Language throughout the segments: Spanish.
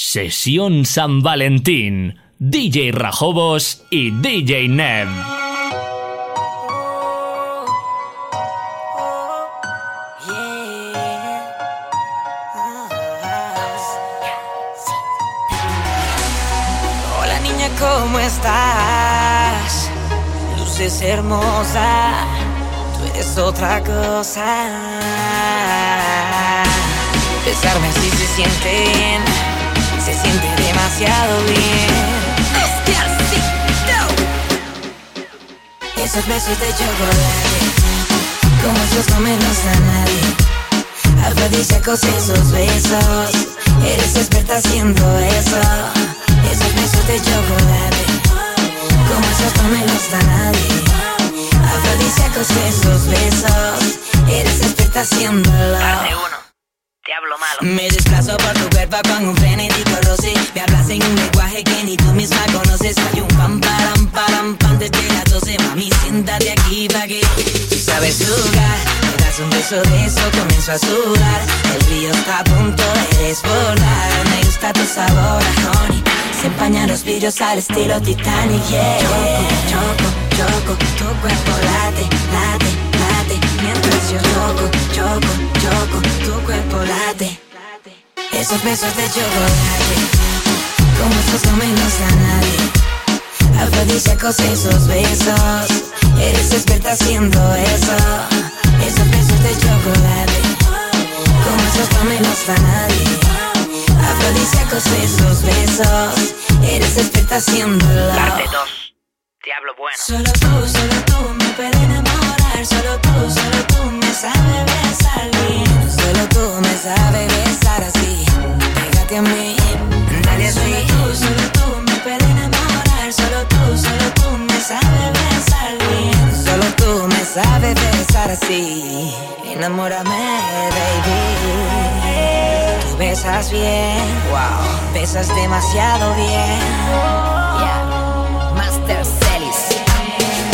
Sesión San Valentín. DJ Rajobos y DJ Nem. Hola niña, ¿cómo estás? Luces hermosa, tú eres otra cosa. Besarme así se siente bien, se siente demasiado bien. Esos besos de chocolate, como esos no me los da nadie. Afrodisíacos esos besos, eres experta haciendo eso. Esos besos de chocolate, como esos no me los da nadie. Afrodisíacos esos besos, eres experta haciéndolo. Me desplazo por tu cuerpo con un frenético roce Me hablas en un lenguaje que ni tú misma conoces. Hay un pam, param, param, pam desde las 12 Mami, siéntate aquí pa' que tú sabes jugar. Me das un beso de eso, comienzo a sudar. El río está a punto de desbordar. Me gusta tu sabor, honey. Se empañan los vidrios al estilo Titanic, yeah. Choco, choco, choco, tu cuerpo late, late, yo choco, choco, choco, tu cuerpo late. Esos besos de chocolate. Como esos no me los da nadie. Afrodisíacos esos besos. Eres experta haciendo eso. Esos besos de chocolate. Como esos no me los da nadie. Afrodisíacos esos besos. Eres experta haciéndolo. Parte 2. Te hablo bueno. Solo tú, solo tú me puedes enamorar Solo tú, solo tú me sabes besar bien. Solo tú me sabes besar así. Pégate a mí, dale así. Solo tú, solo tú me puedes enamorar. Solo tú, solo tú me sabes besar bien. Solo tú me sabes besar así. Enamórame, baby. Tú besas bien, wow. Besas demasiado bien. Yeah Master Celis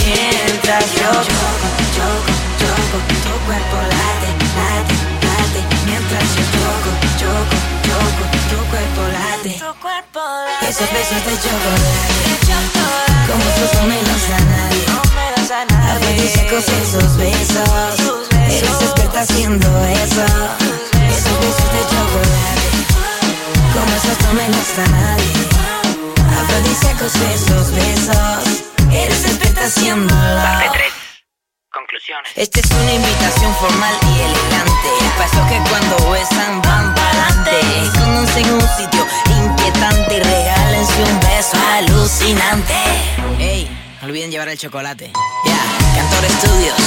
Mientras yo choco, choco, choco Tu cuerpo late, late, late. Mientras yo choco, choco, choco Tu cuerpo late. Esos besos de chocolate. Como esos no me los da nadie. Afrodisíacos esos besos. Eres experta haciendo eso. Esos besos de chocolate. Como esos no me los da nadie. Afrodisíacos esos besos Eres experta haciéndolo Parte 3. Conclusiones. esta es una invitación formal y elegante. Pasó que cuando besan van pa'lante. Conocen un sitio inquietante Regálense un beso alucinante. Ey, no olviden llevar el chocolate. Ya, Cantor Studios.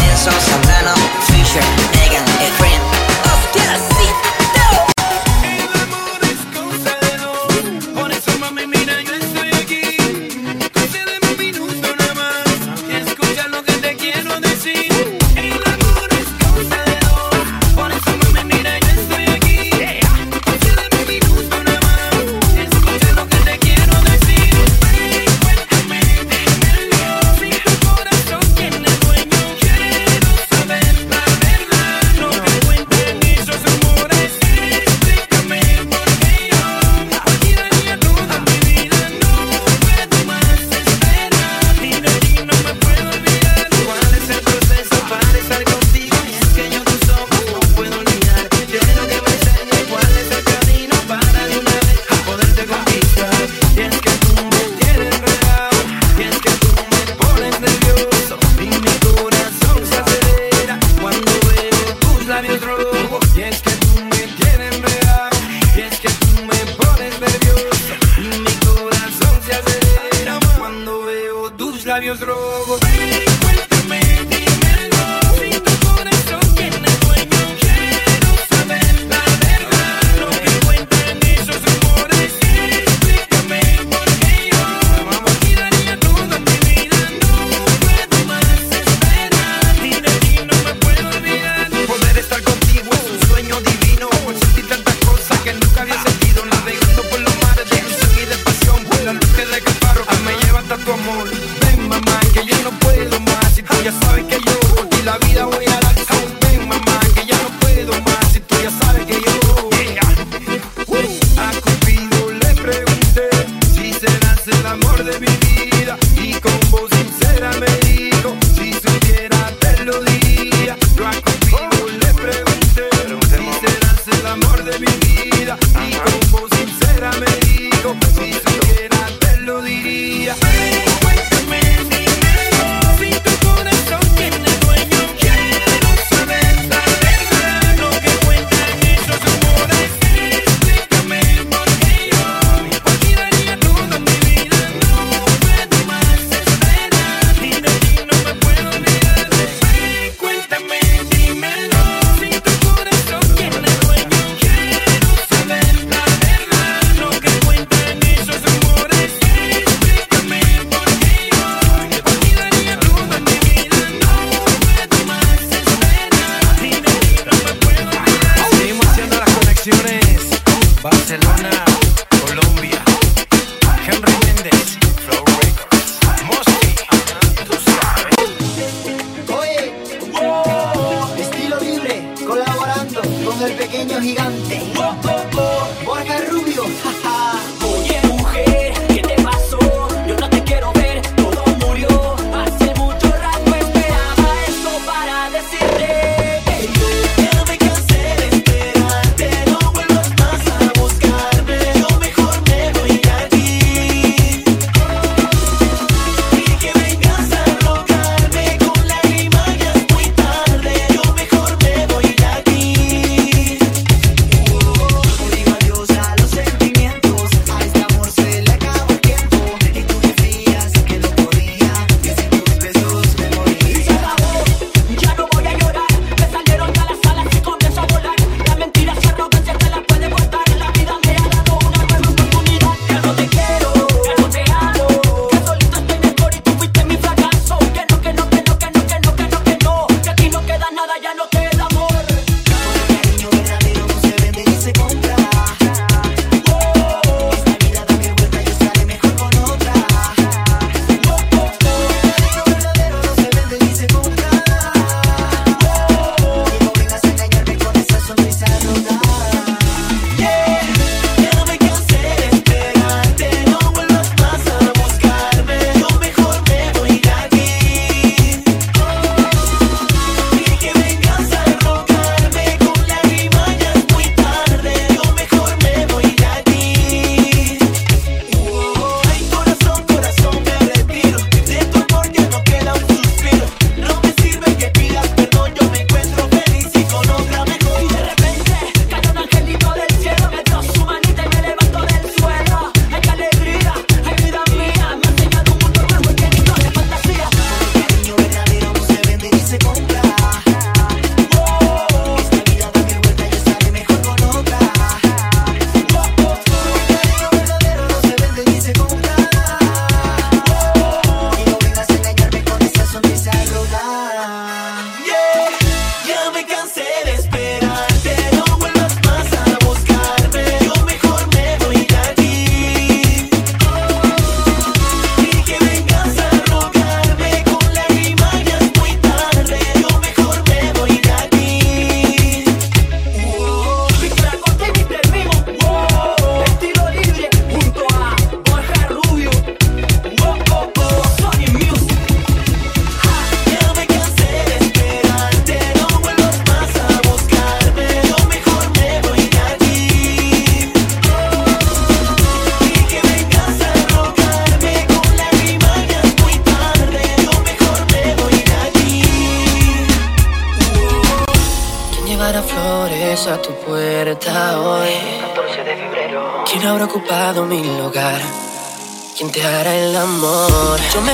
Nelson Zambrano, Fisher, Megan, Efren ¡Hostia, sí! Por eso mami mira yo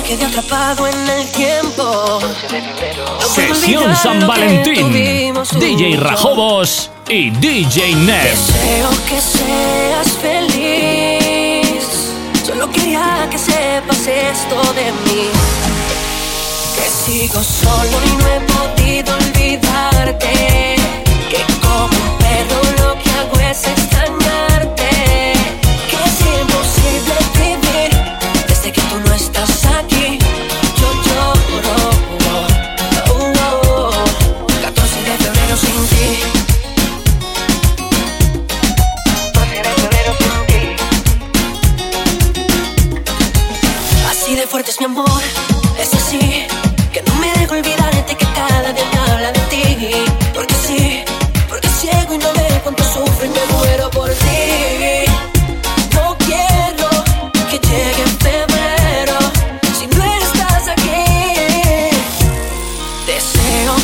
quedé atrapado en el tiempo. Sesión San Valentín. DJ Rajobos y DJ Neb. Deseo que seas feliz. Solo quería que sepas esto de mí. Que sigo solo y no he podido olvidarte. Que como un perro lo que hago es estar.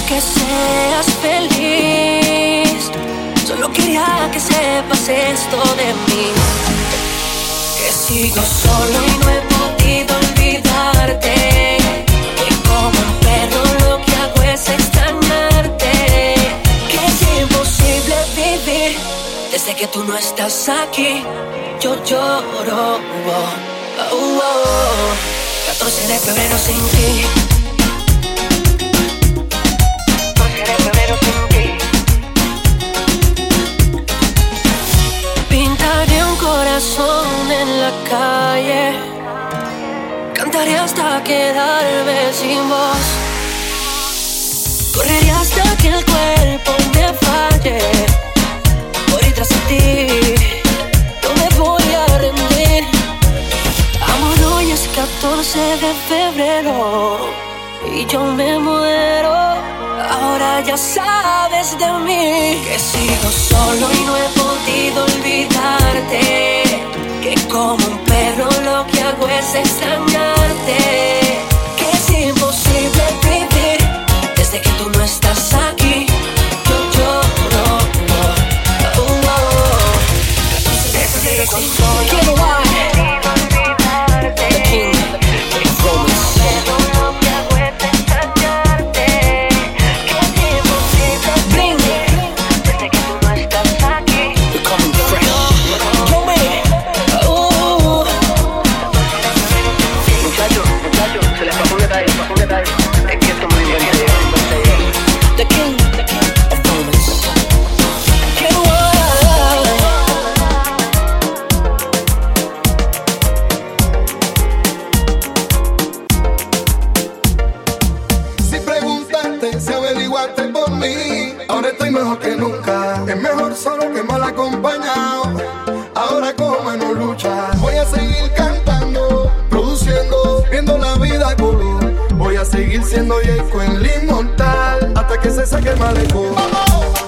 que seas feliz. Solo quería que sepas esto de mí. Que sigo solo y no he podido olvidarte. Que como un perro lo que hago es extrañarte. Que es imposible vivir desde que tú no estás aquí. Yo lloro. Oh, oh, oh. 14 de febrero sin ti corazón en la calle. Cantaré hasta quedarme sin voz. Correré hasta que el cuerpo me falle. Por ir tras ti, no me voy a rendir. Amor, hoy es 14 de febrero y yo me muero. Ahora ya sabes de mí que sigo solo y no he podido olvidarte. Que como un perro lo que hago es extrañarte. Que es imposible vivir desde que tú no estás aquí. Yo lloro. Oh, oh, oh. Quiero bailar. The acompañado. Ahora como no lucha, voy a seguir cantando, produciendo, viendo la vida color. Voy a seguir siendo Jacob el inmortal hasta que se saque el malecón. Hasta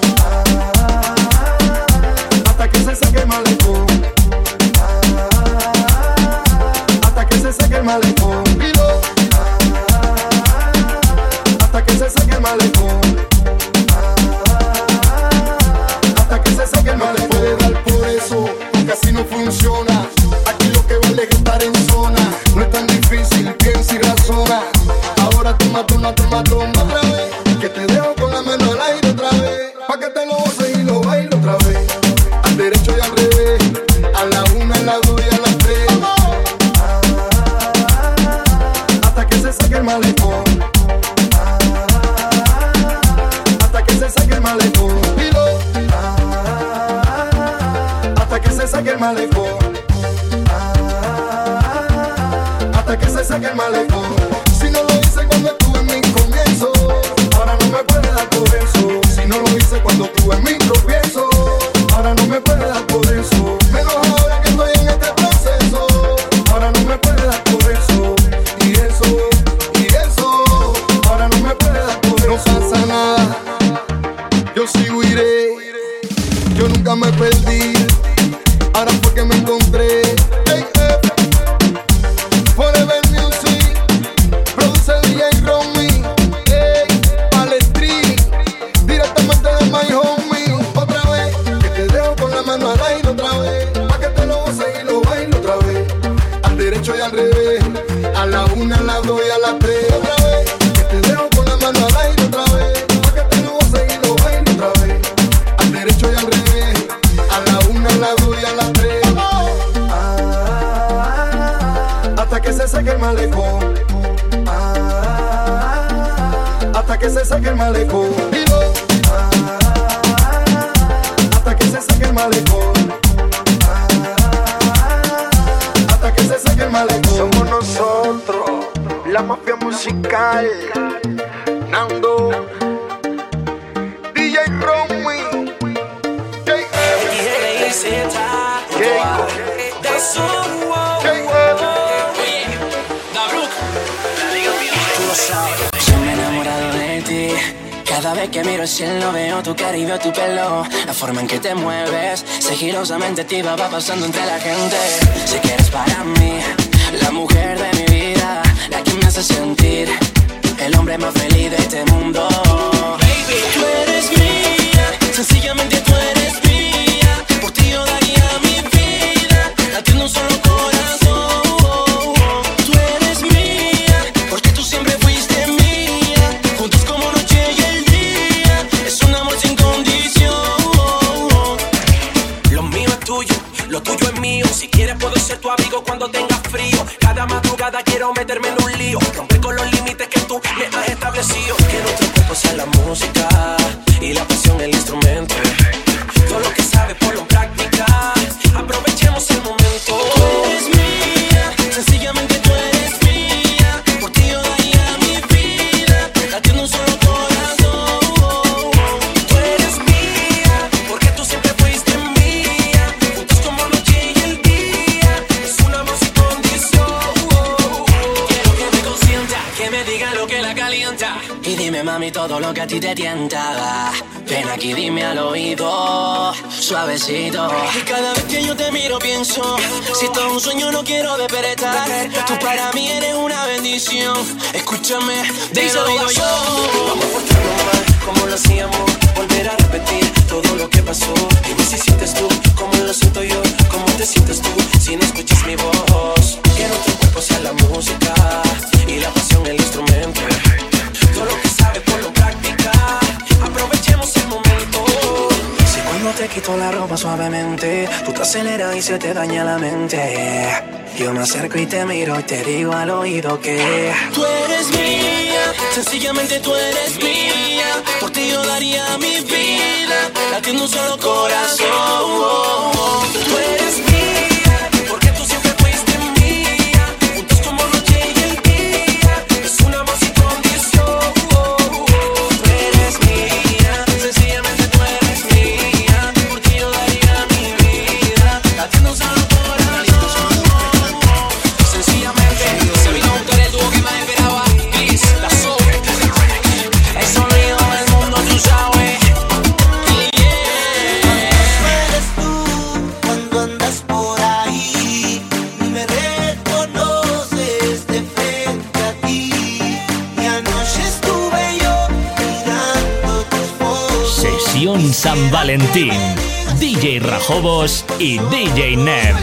se saque el malecón. Ah, hasta que se saque el malecón. Ah, hasta que se saque el malecón. Ah, hasta que se saque el malecón. Somos nosotros, la mafia musical. vez que miro el cielo veo tu cara y veo tu pelo. La forma en que te mueves, sigilosamente te va pasando entre la gente. Sé que eres para mí, la mujer de mi vida, la que me hace sentir el hombre más feliz de este mundo. Baby, tú eres mía, sencillamente tú eres mía. Por ti yo daría mi vida, latiendo un solo corazón. quiero meterme en un lío. Romper con los límites que tú me has establecido. Que nuestro cuerpo sea la música y la pasión el instrumento suavecito. Y cada vez que yo te miro pienso, si todo es un sueño no quiero despertar. Tú para mí eres una bendición. Escúchame, te lo yo. Tú te aceleras y se te daña la mente. Yo me acerco y te miro y te digo al oído que tú eres mía, sencillamente tú eres mía. Por ti yo daría mi vida, latiendo un solo corazón. Tú eres mía. Valentín, DJ Rajobos y DJ Neb.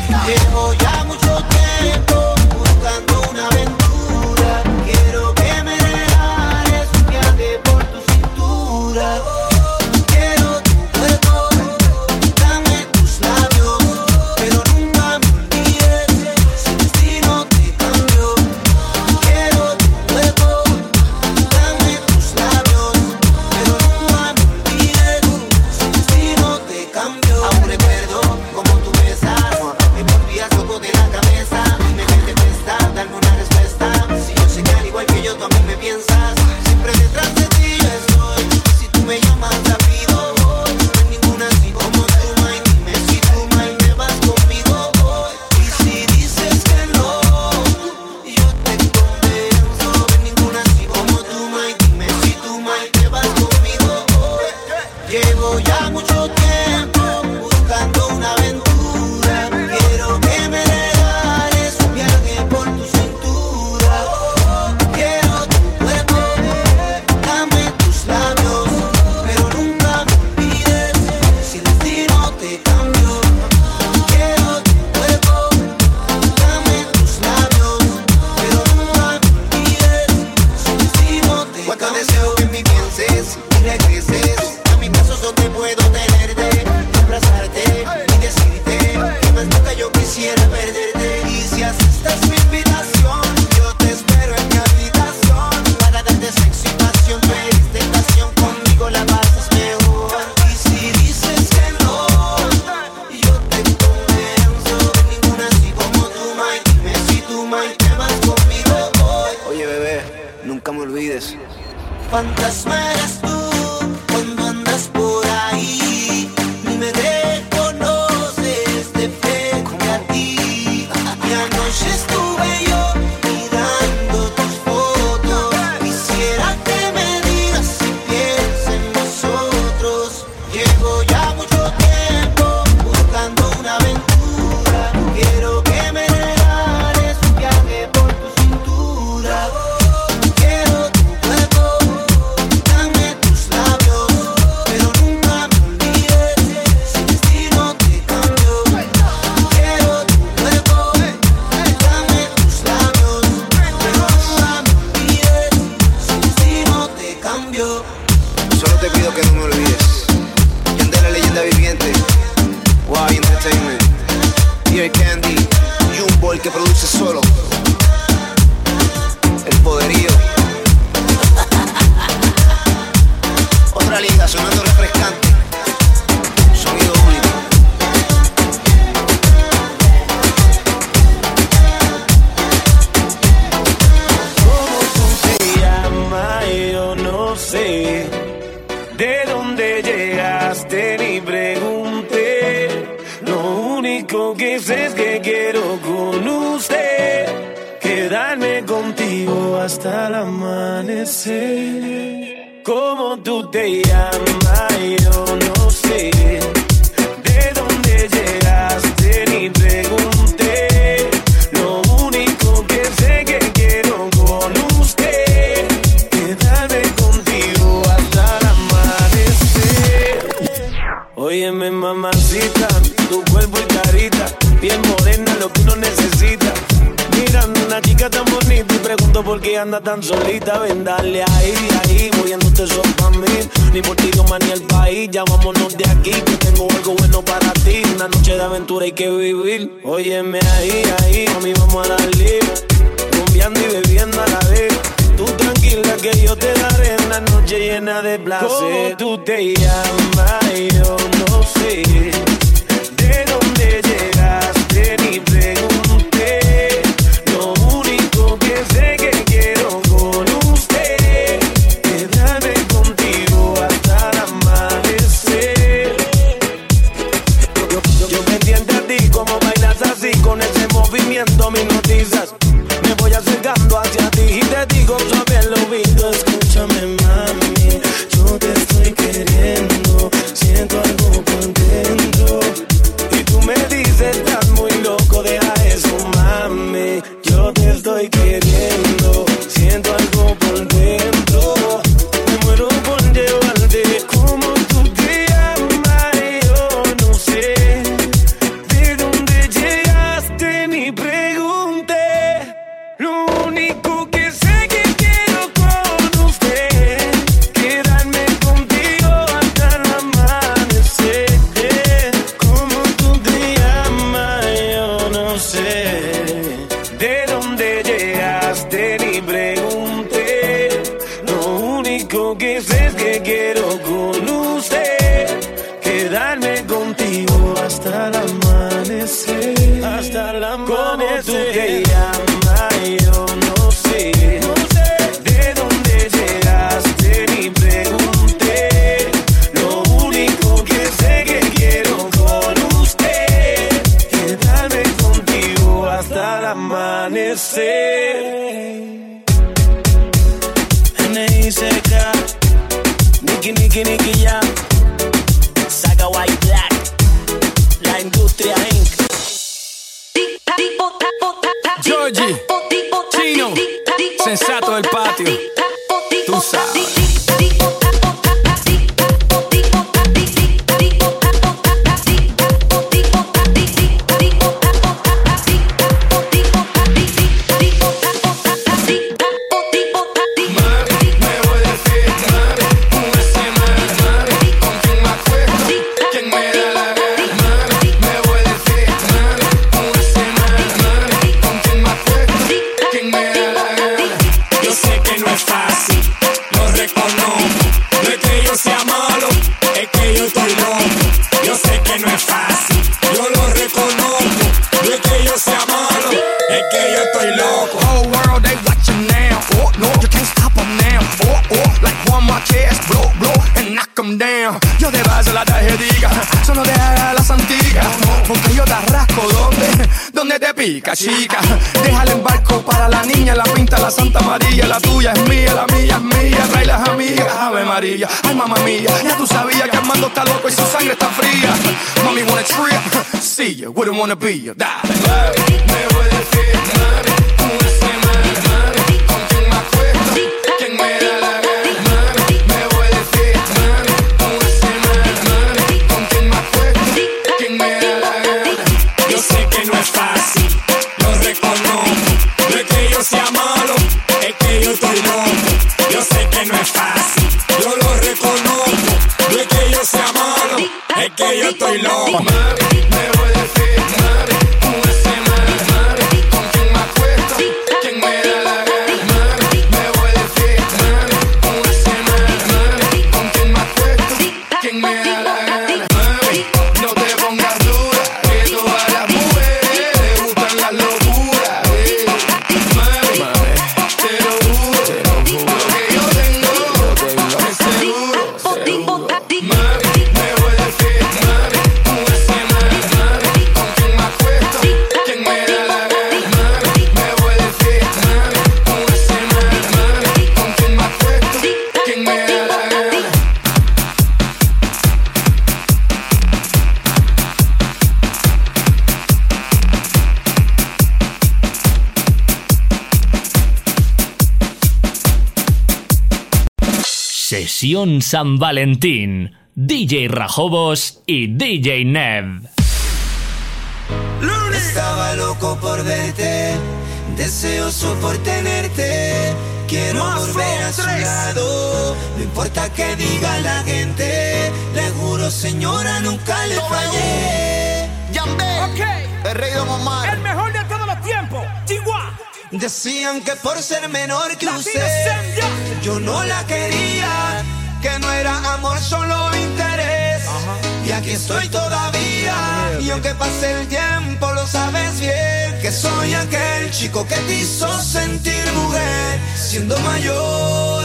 solo. sé cómo tú te llamas. anda tan solita, ven dale ahí, ahí, moviéndote son pa' mí. Ni por ti, Dios, ni el país, ya vámonos de aquí, que tengo algo bueno para ti. Una noche de aventura hay que vivir, óyeme ahí. de pica, chica. Déjale en barco para la niña, la pinta la Santa María. La tuya es mía, la mía es mía. Trae las amigas, Ave María. Ay, mamá mía, ya tú sabías que Armando está loco y su sangre está fría. Mommy wanna trip, see ya, wouldn't wanna be ya. Dale. Me voy de fiesta. Long. Sesión San Valentín. DJ Rajobos y DJ Nev. ¡Lunes! Estaba loco por verte, deseoso por tenerte. Quiero Más volver a su tres. lado, no importa que diga la gente. Le juro, señora, nunca le Toma fallé. Yandel, okay. el rey de Omar. El mejor de todos los tiempos, Chihuahua. Decían que por ser menor que la usted, yo no la quería que no era amor, solo interés. Y aquí estoy todavía, y aunque pase el tiempo, lo sabes bien. Que soy aquel chico que te hizo sentir mujer, siendo mayor.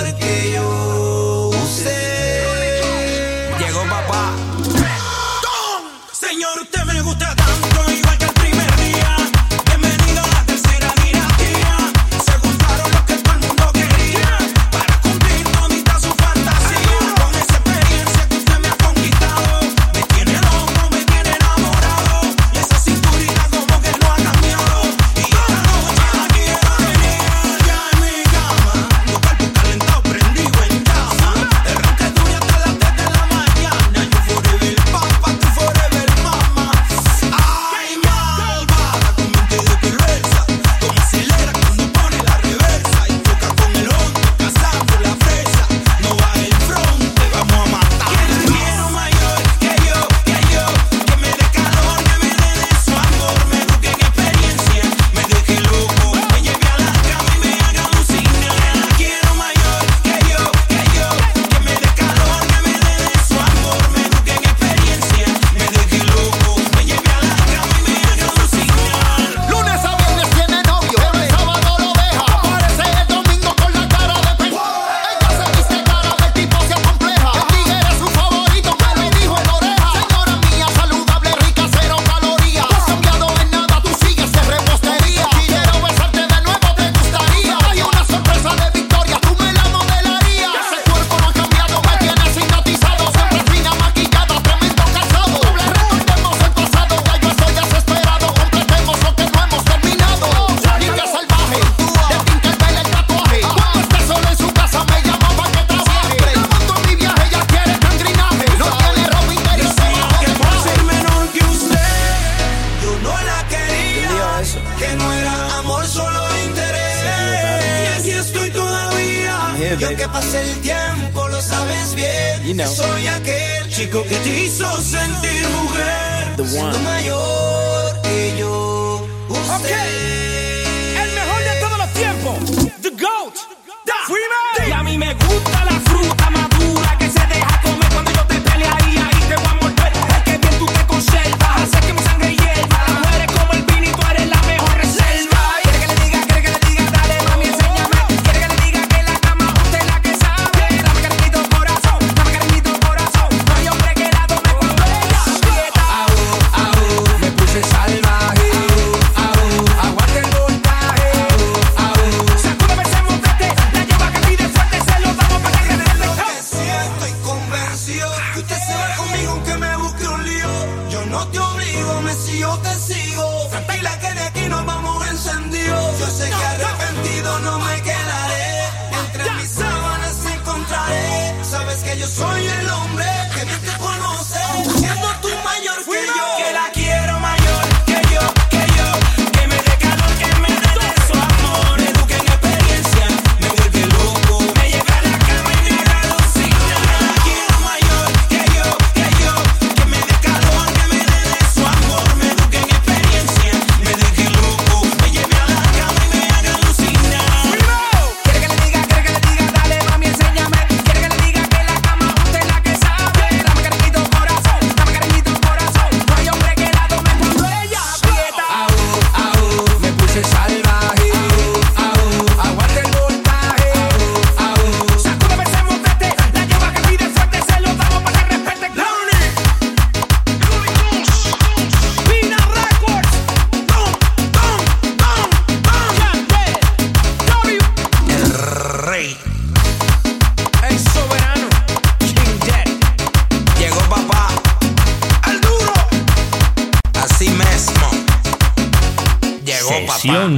chico que te hizo sentir mujer, siendo mayor que yo. Usted. Okay.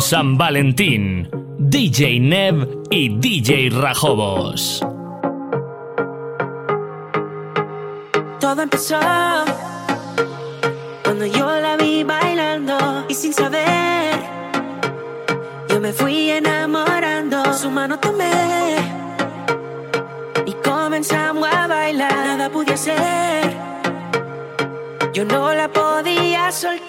San Valentín, DJ Nev y DJ Rajobos. Todo empezó cuando yo la vi bailando y sin saber, yo me fui enamorando. Su mano tomé y comenzamos a bailar. Nada pude hacer, yo no la podía soltar.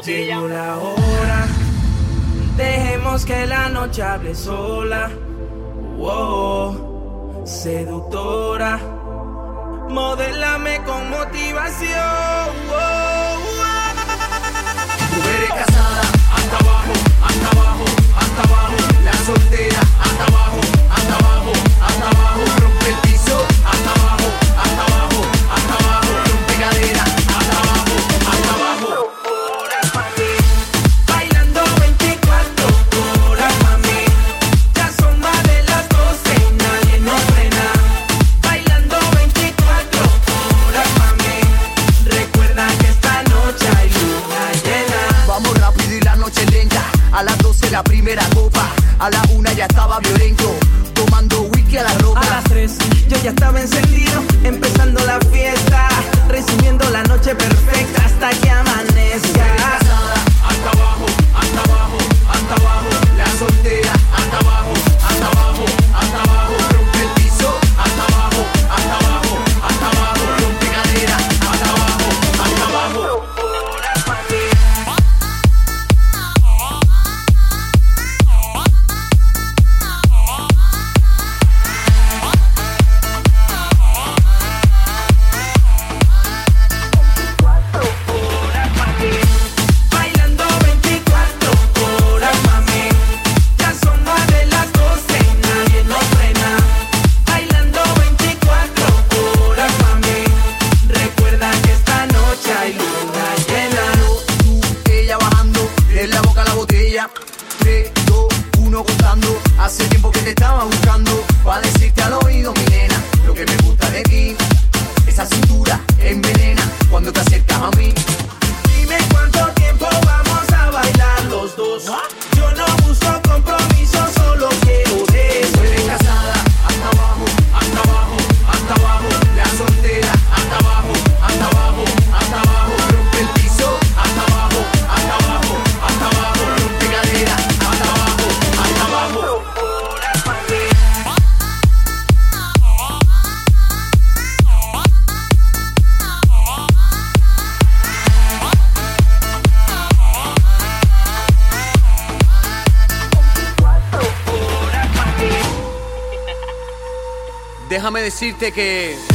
botella. Llegó la hora, dejemos que la noche hable sola. Wow, seductora, modelame con motivación. Wow, wow. Casada, hasta abajo, hasta abajo, hasta abajo. La soltera, hasta abajo, hasta abajo, hasta abajo. Tomando whisky a la roca. A las 3 yo ya estaba encendido, empezando la fiesta decirte que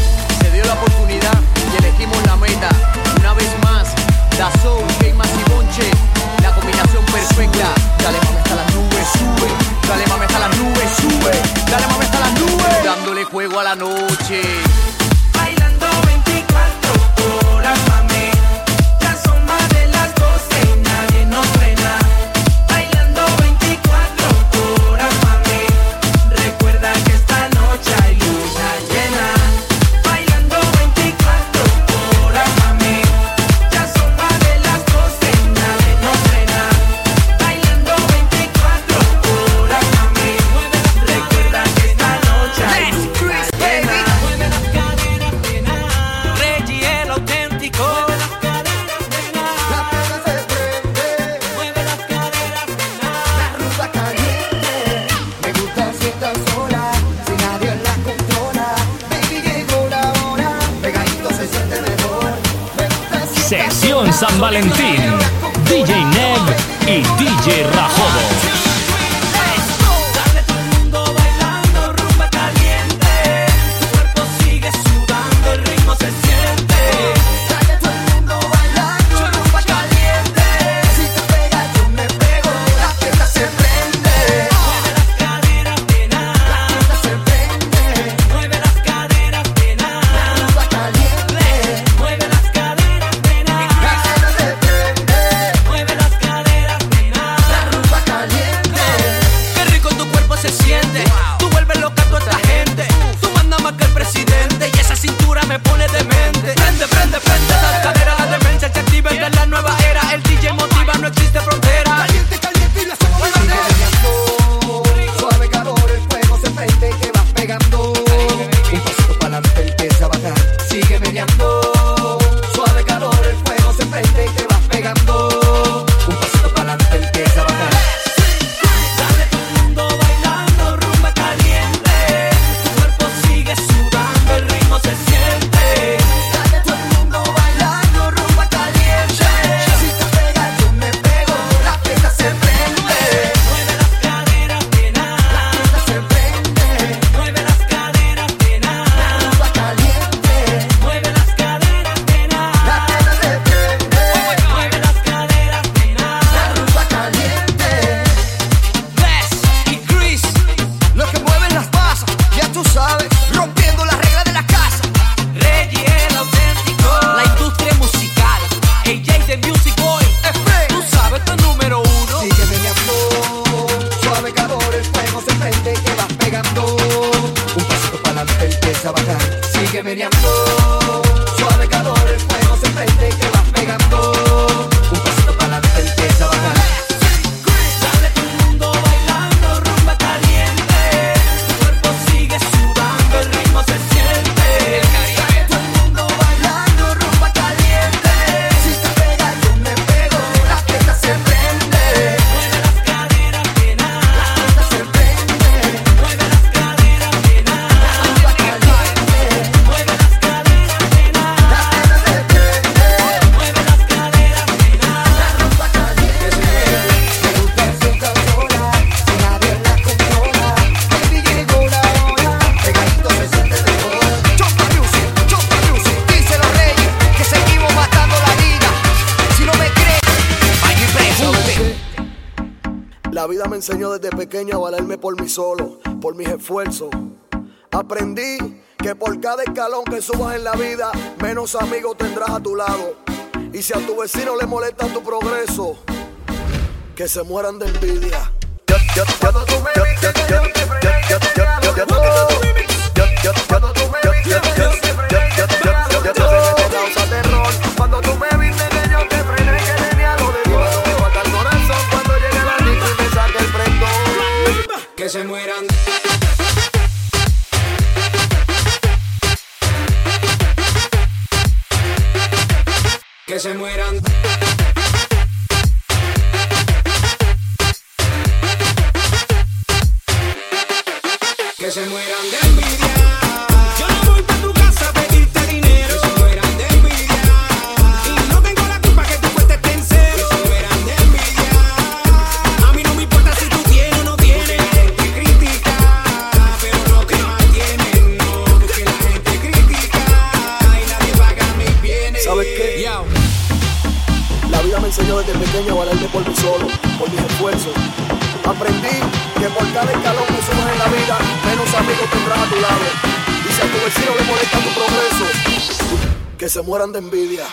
Valentín. enseñó desde pequeño a valerme por mí solo, por mis esfuerzos. Aprendí que por cada escalón que subas en la vida, menos amigos tendrás a tu lado. Y si a tu vecino le molesta tu progreso, que se mueran de envidia. que se mueran. Que se mueran. Que se mueran. se mueran de envidia.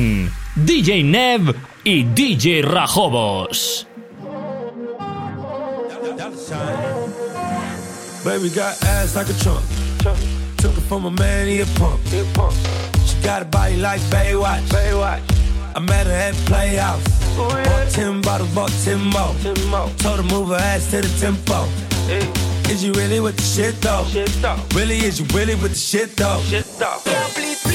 Martín, DJ Nev y DJ Rajobos. Baby got ass like a trunk. Took it from a man, he a punk. She got a body like Baywatch. Baywatch. I met her at Playhouse. Ooh, yeah. Bought ten bottles, bought ten more. ten more. Told her move her ass to the tempo. Hey. Is you really with the shit though? shit though? Really, is you really with the shit though? Shit though.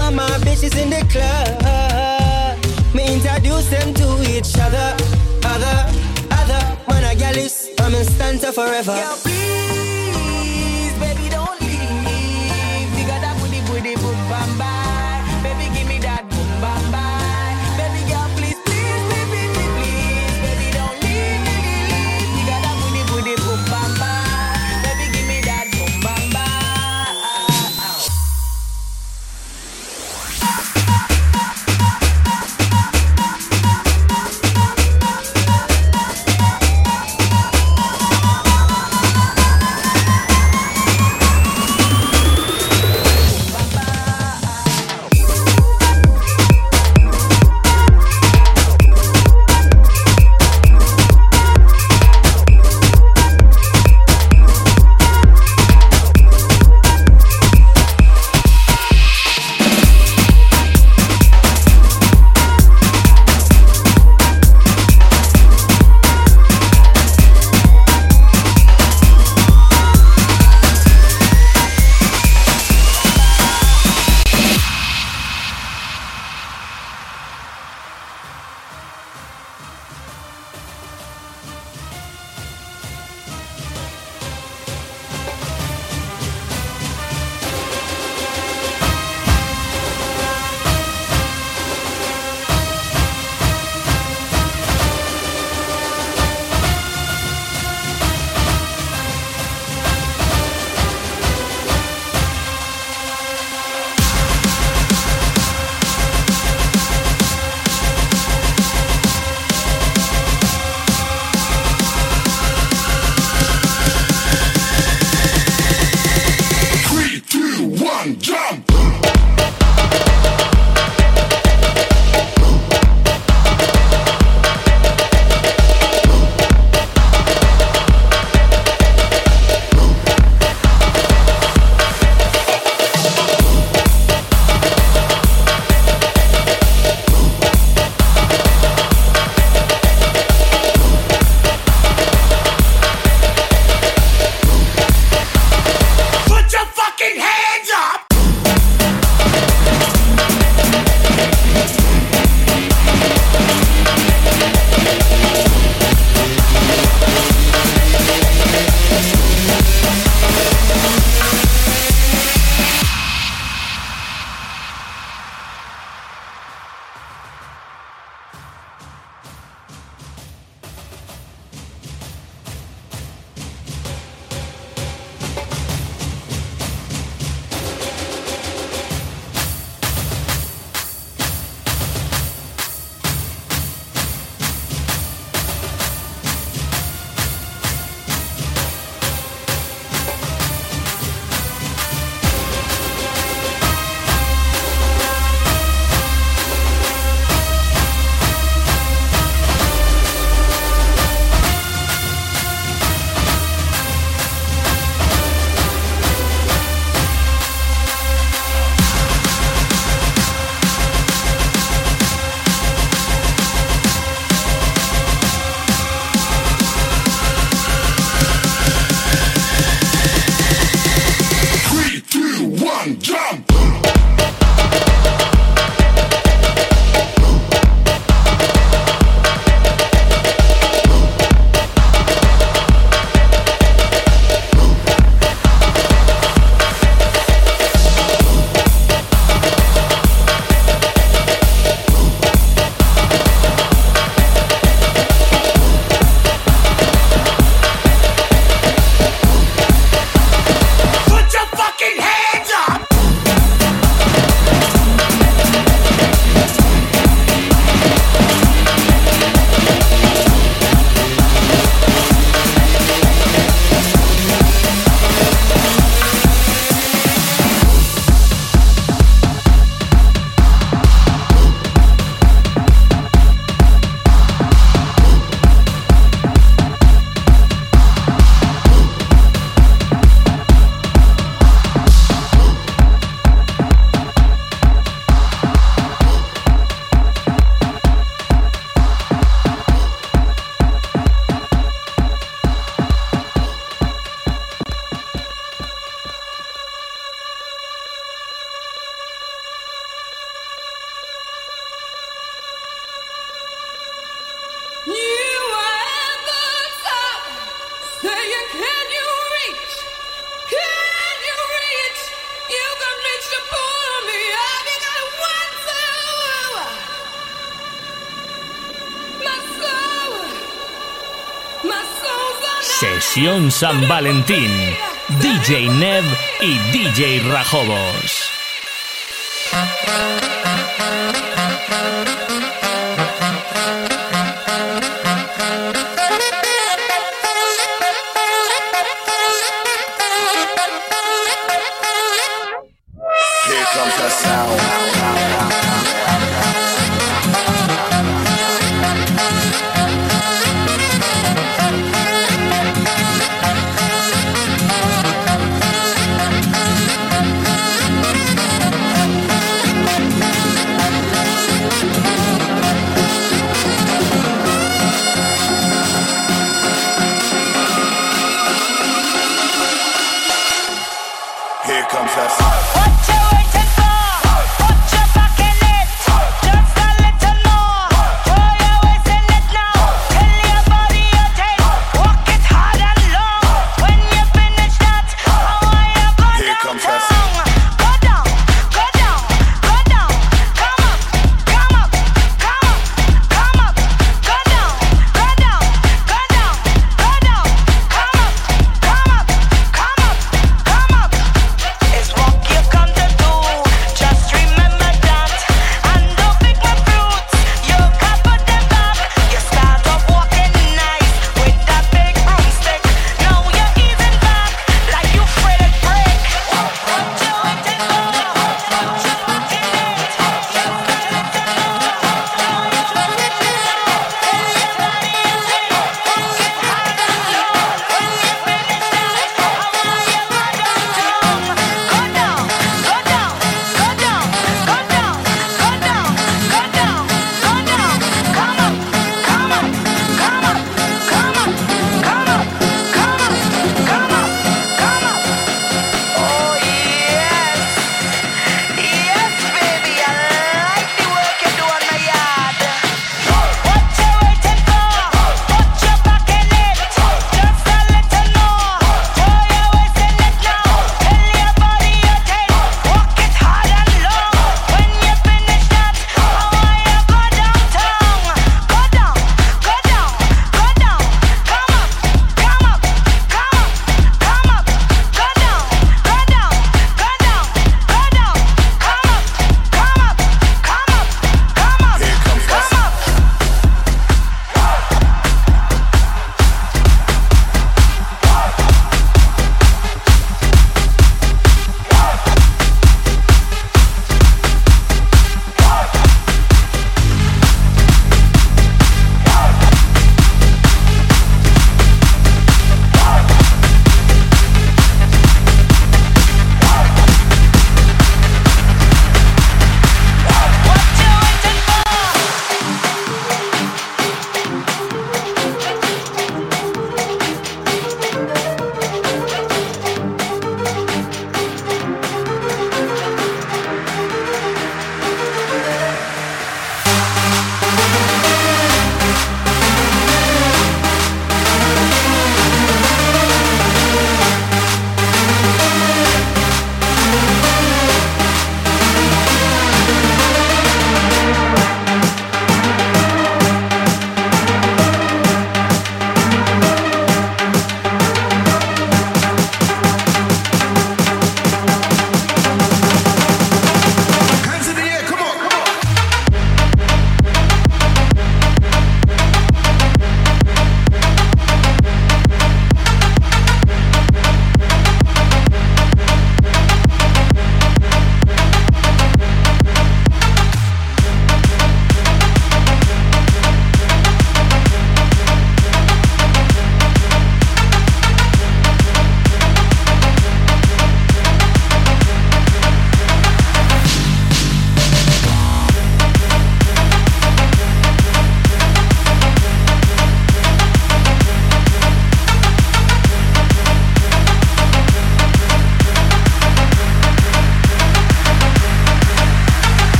Of my bitches in the club. Me introduce them to each other. Other, other. Man, a gal is, I'm in stanza forever. Girl, please, San Valentín. DJ Nev y DJ Rajobos.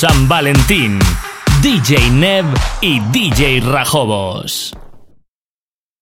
San Valentín. DJ Nev y DJ Rajobos.